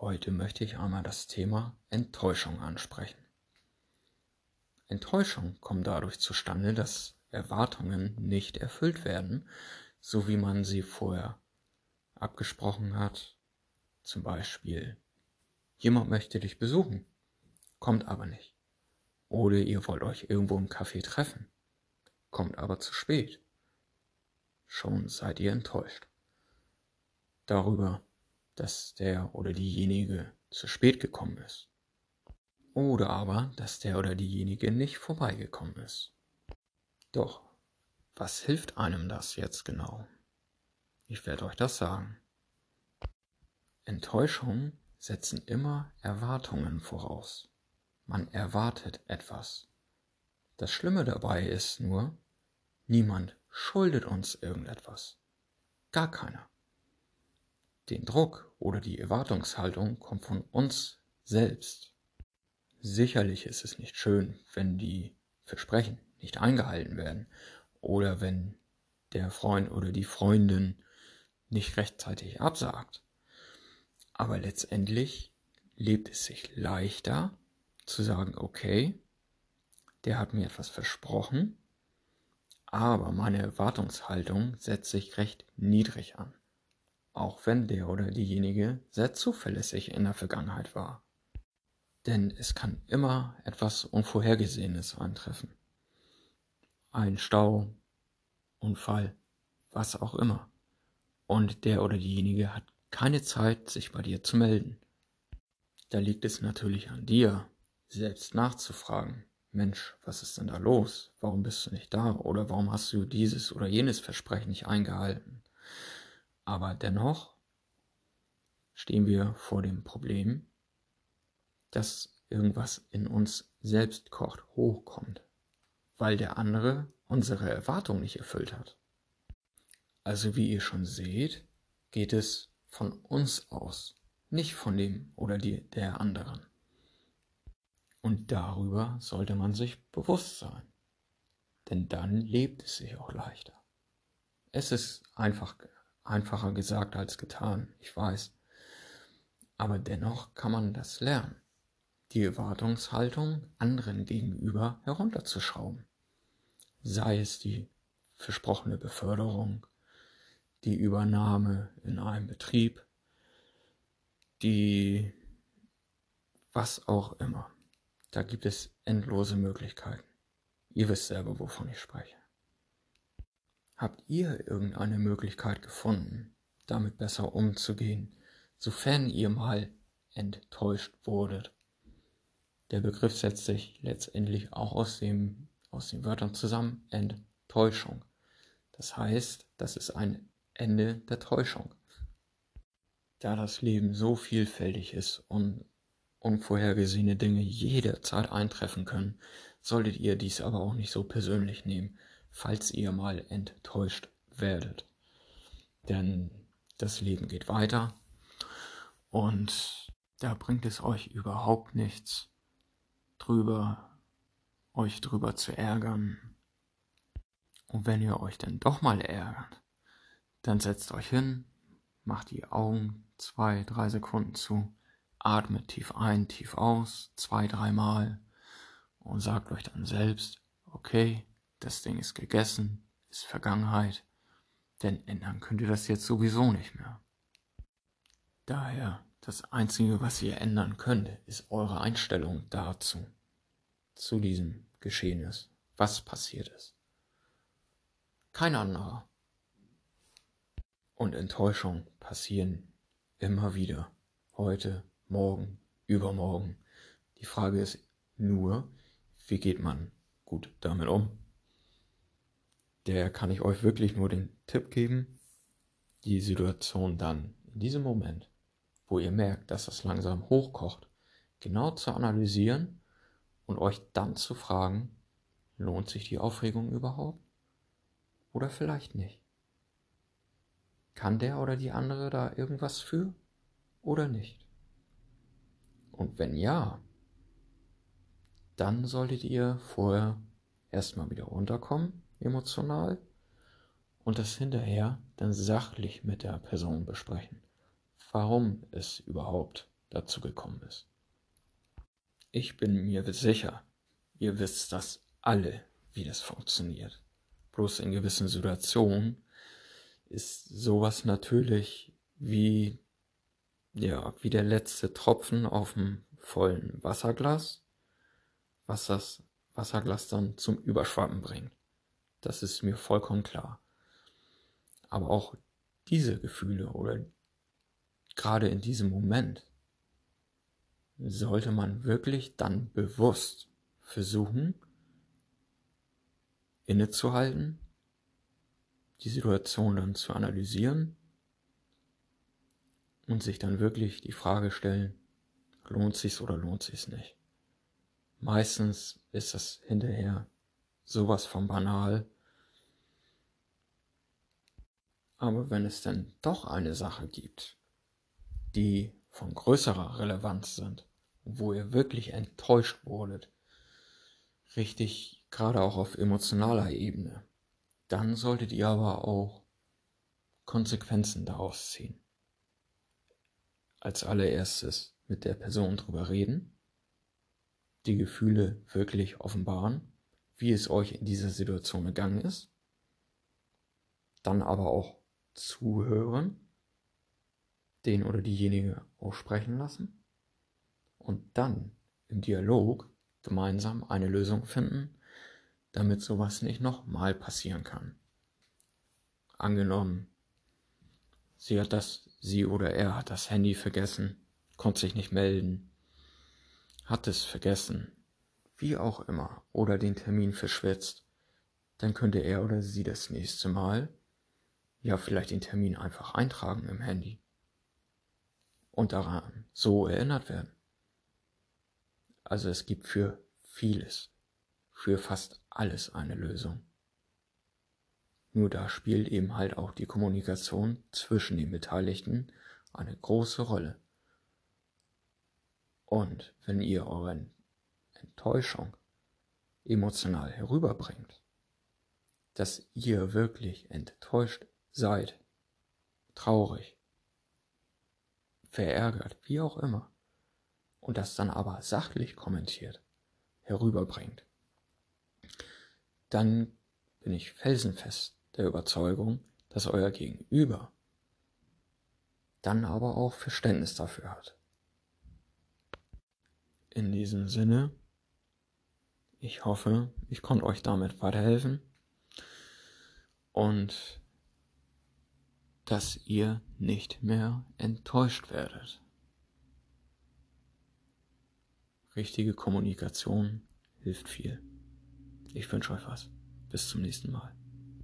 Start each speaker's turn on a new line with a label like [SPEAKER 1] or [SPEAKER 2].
[SPEAKER 1] Heute möchte ich einmal das Thema Enttäuschung ansprechen. Enttäuschung kommt dadurch zustande, dass Erwartungen nicht erfüllt werden, so wie man sie vorher abgesprochen hat. Zum Beispiel, jemand möchte dich besuchen, kommt aber nicht. Oder ihr wollt euch irgendwo im Café treffen, kommt aber zu spät. Schon seid ihr enttäuscht. Darüber, dass der oder diejenige zu spät gekommen ist. Oder aber, dass der oder diejenige nicht vorbeigekommen ist. Doch, was hilft einem das jetzt genau? Ich werde euch das sagen. Enttäuschungen setzen immer Erwartungen voraus. Man erwartet etwas. Das Schlimme dabei ist nur, niemand schuldet uns irgendetwas. Gar keiner. Den Druck oder die Erwartungshaltung kommt von uns selbst. Sicherlich ist es nicht schön, wenn die Versprechen nicht eingehalten werden oder wenn der Freund oder die Freundin nicht rechtzeitig absagt. Aber letztendlich lebt es sich leichter zu sagen, okay, der hat mir etwas versprochen, aber meine Erwartungshaltung setzt sich recht niedrig an, auch wenn der oder diejenige sehr zuverlässig in der Vergangenheit war. Denn es kann immer etwas Unvorhergesehenes eintreffen. Ein Stau, Unfall, was auch immer. Und der oder diejenige hat keine Zeit, sich bei dir zu melden. Da liegt es natürlich an dir, selbst nachzufragen. Mensch, was ist denn da los? Warum bist du nicht da? Oder warum hast du dieses oder jenes Versprechen nicht eingehalten? Aber dennoch stehen wir vor dem Problem, dass irgendwas in uns selbst kocht, hochkommt, weil der andere unsere Erwartung nicht erfüllt hat. Also wie ihr schon seht, geht es von uns aus, nicht von dem oder die, der anderen. Und darüber sollte man sich bewusst sein, denn dann lebt es sich auch leichter. Es ist einfach, einfacher gesagt als getan, ich weiß, aber dennoch kann man das lernen die Erwartungshaltung anderen gegenüber herunterzuschrauben. Sei es die versprochene Beförderung, die Übernahme in einem Betrieb, die was auch immer. Da gibt es endlose Möglichkeiten. Ihr wisst selber, wovon ich spreche. Habt ihr irgendeine Möglichkeit gefunden, damit besser umzugehen, sofern ihr mal enttäuscht wurdet? Der Begriff setzt sich letztendlich auch aus, dem, aus den Wörtern zusammen Enttäuschung. Das heißt, das ist ein Ende der Täuschung. Da das Leben so vielfältig ist und unvorhergesehene Dinge jederzeit eintreffen können, solltet ihr dies aber auch nicht so persönlich nehmen, falls ihr mal enttäuscht werdet. Denn das Leben geht weiter und da bringt es euch überhaupt nichts, drüber, euch drüber zu ärgern. Und wenn ihr euch dann doch mal ärgert, dann setzt euch hin, macht die Augen zwei, drei Sekunden zu, atmet tief ein, tief aus, zwei, dreimal und sagt euch dann selbst, okay, das Ding ist gegessen, ist Vergangenheit, denn ändern könnt ihr das jetzt sowieso nicht mehr. Daher das Einzige, was ihr ändern könnt, ist eure Einstellung dazu, zu diesem Geschehnis, was passiert ist. Kein anderer. Und Enttäuschung passieren immer wieder. Heute, morgen, übermorgen. Die Frage ist nur, wie geht man gut damit um? Der kann ich euch wirklich nur den Tipp geben, die Situation dann in diesem Moment wo ihr merkt, dass das langsam hochkocht, genau zu analysieren und euch dann zu fragen, lohnt sich die Aufregung überhaupt? Oder vielleicht nicht? Kann der oder die andere da irgendwas für oder nicht? Und wenn ja, dann solltet ihr vorher erstmal wieder runterkommen, emotional, und das hinterher dann sachlich mit der Person besprechen warum es überhaupt dazu gekommen ist. Ich bin mir sicher, ihr wisst das alle, wie das funktioniert. Bloß in gewissen Situationen ist sowas natürlich wie, ja, wie der letzte Tropfen auf dem vollen Wasserglas, was das Wasserglas dann zum Überschwappen bringt. Das ist mir vollkommen klar. Aber auch diese Gefühle oder gerade in diesem Moment sollte man wirklich dann bewusst versuchen, innezuhalten, die Situation dann zu analysieren und sich dann wirklich die Frage stellen, lohnt sich's oder lohnt sich's nicht. Meistens ist das hinterher sowas von banal. Aber wenn es denn doch eine Sache gibt, die von größerer Relevanz sind, wo ihr wirklich enttäuscht wurdet, richtig gerade auch auf emotionaler Ebene, dann solltet ihr aber auch Konsequenzen daraus ziehen. Als allererstes mit der Person drüber reden, die Gefühle wirklich offenbaren, wie es euch in dieser Situation gegangen ist, dann aber auch zuhören, den oder diejenige aussprechen lassen und dann im Dialog gemeinsam eine Lösung finden, damit sowas nicht nochmal passieren kann. Angenommen, sie hat das, sie oder er hat das Handy vergessen, konnte sich nicht melden, hat es vergessen, wie auch immer, oder den Termin verschwitzt, dann könnte er oder sie das nächste Mal ja vielleicht den Termin einfach eintragen im Handy und daran so erinnert werden. Also es gibt für vieles, für fast alles eine Lösung. Nur da spielt eben halt auch die Kommunikation zwischen den Beteiligten eine große Rolle. Und wenn ihr eure Enttäuschung emotional herüberbringt, dass ihr wirklich enttäuscht seid, traurig, verärgert, wie auch immer, und das dann aber sachlich kommentiert, herüberbringt, dann bin ich felsenfest der Überzeugung, dass euer Gegenüber dann aber auch Verständnis dafür hat. In diesem Sinne, ich hoffe, ich konnte euch damit weiterhelfen und dass ihr nicht mehr enttäuscht werdet. Richtige Kommunikation hilft viel. Ich wünsche euch was. Bis zum nächsten Mal.